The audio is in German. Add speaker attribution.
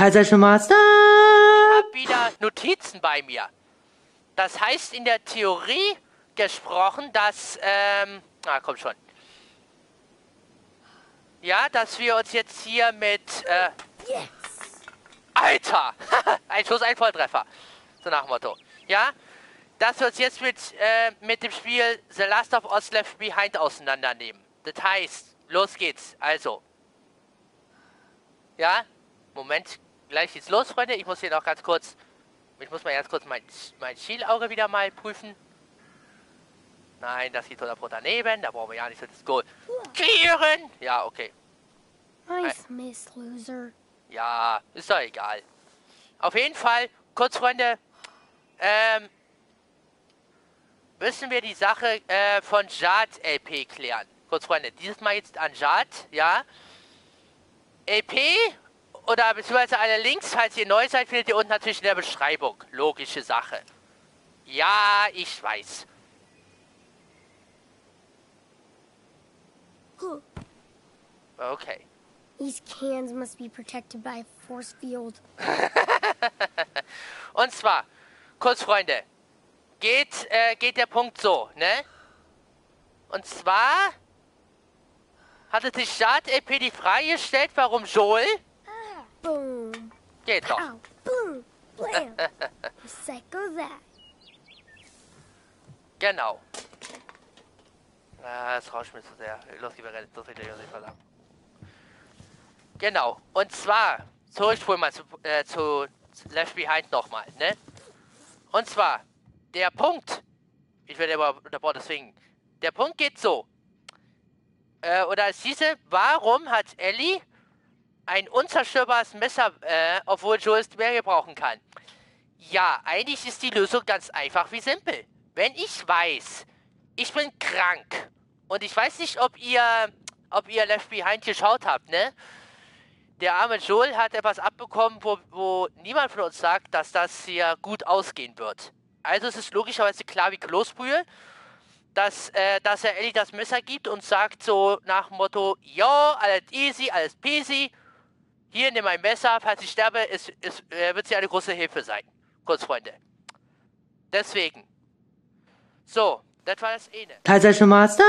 Speaker 1: Teilzeichen Master.
Speaker 2: Ich habe wieder Notizen bei mir. Das heißt in der Theorie gesprochen, dass, ähm, ah, komm schon. Ja, dass wir uns jetzt hier mit, äh,
Speaker 3: Yes.
Speaker 2: Alter! ein Schuss, ein Volltreffer. So nach Motto. Ja? Dass wir uns jetzt mit, äh, mit dem Spiel The Last of Us Left Behind auseinandernehmen. Das heißt, los geht's. Also. Ja? Moment. Gleich geht's los, Freunde. Ich muss hier noch ganz kurz... Ich muss mal ganz kurz mein, mein Schielauge wieder mal prüfen. Nein, das geht 100 daneben. Da brauchen wir ja nicht so. Klären! Ja, okay.
Speaker 3: Nice miss, loser.
Speaker 2: Ja, ist doch egal. Auf jeden Fall, kurz Freunde, ähm, müssen wir die Sache äh, von Jad LP klären. Kurz Freunde, dieses Mal jetzt an Jad, ja. LP oder beziehungsweise alle Links, falls ihr neu seid, findet ihr unten natürlich in der Beschreibung. Logische Sache. Ja, ich weiß. Okay.
Speaker 3: These cans must be protected by a force field.
Speaker 2: Und zwar, kurz Freunde, geht, äh, geht der Punkt so, ne? Und zwar hatte sich Start LP die Frage gestellt, warum Joel? Geht doch.
Speaker 3: Ow. Boom. Blam. Psycho that.
Speaker 2: Genau. Ah, das rauscht mir zu sehr. Los, mir Rennen. Ich nicht verlangen. Genau. Und zwar, zurückspulen mal zu, äh, zu Left Behind nochmal, ne? Und zwar, der Punkt, ich werde aber unterbrochen, deswegen, der Punkt geht so. Äh, oder es hieße, warum hat Ellie ein unzerstörbares Messer, äh, obwohl Joel es mehr gebrauchen kann? Ja, eigentlich ist die Lösung ganz einfach wie simpel. Wenn ich weiß, ich bin krank und ich weiß nicht, ob ihr, ob ihr Left Behind geschaut habt, ne? Der arme Joel hat etwas abbekommen, wo, wo niemand von uns sagt, dass das hier gut ausgehen wird. Also es ist logischerweise klar wie Kloßbrühe, dass, äh, dass er Ellie das Messer gibt und sagt so nach dem Motto, ja, alles easy, alles peasy, hier, nimm mein Messer, falls ich sterbe, ist, ist, äh, wird sie eine große Hilfe sein. Kurz, Freunde. Deswegen. So, das war das eine.
Speaker 1: Teilzeichen Master.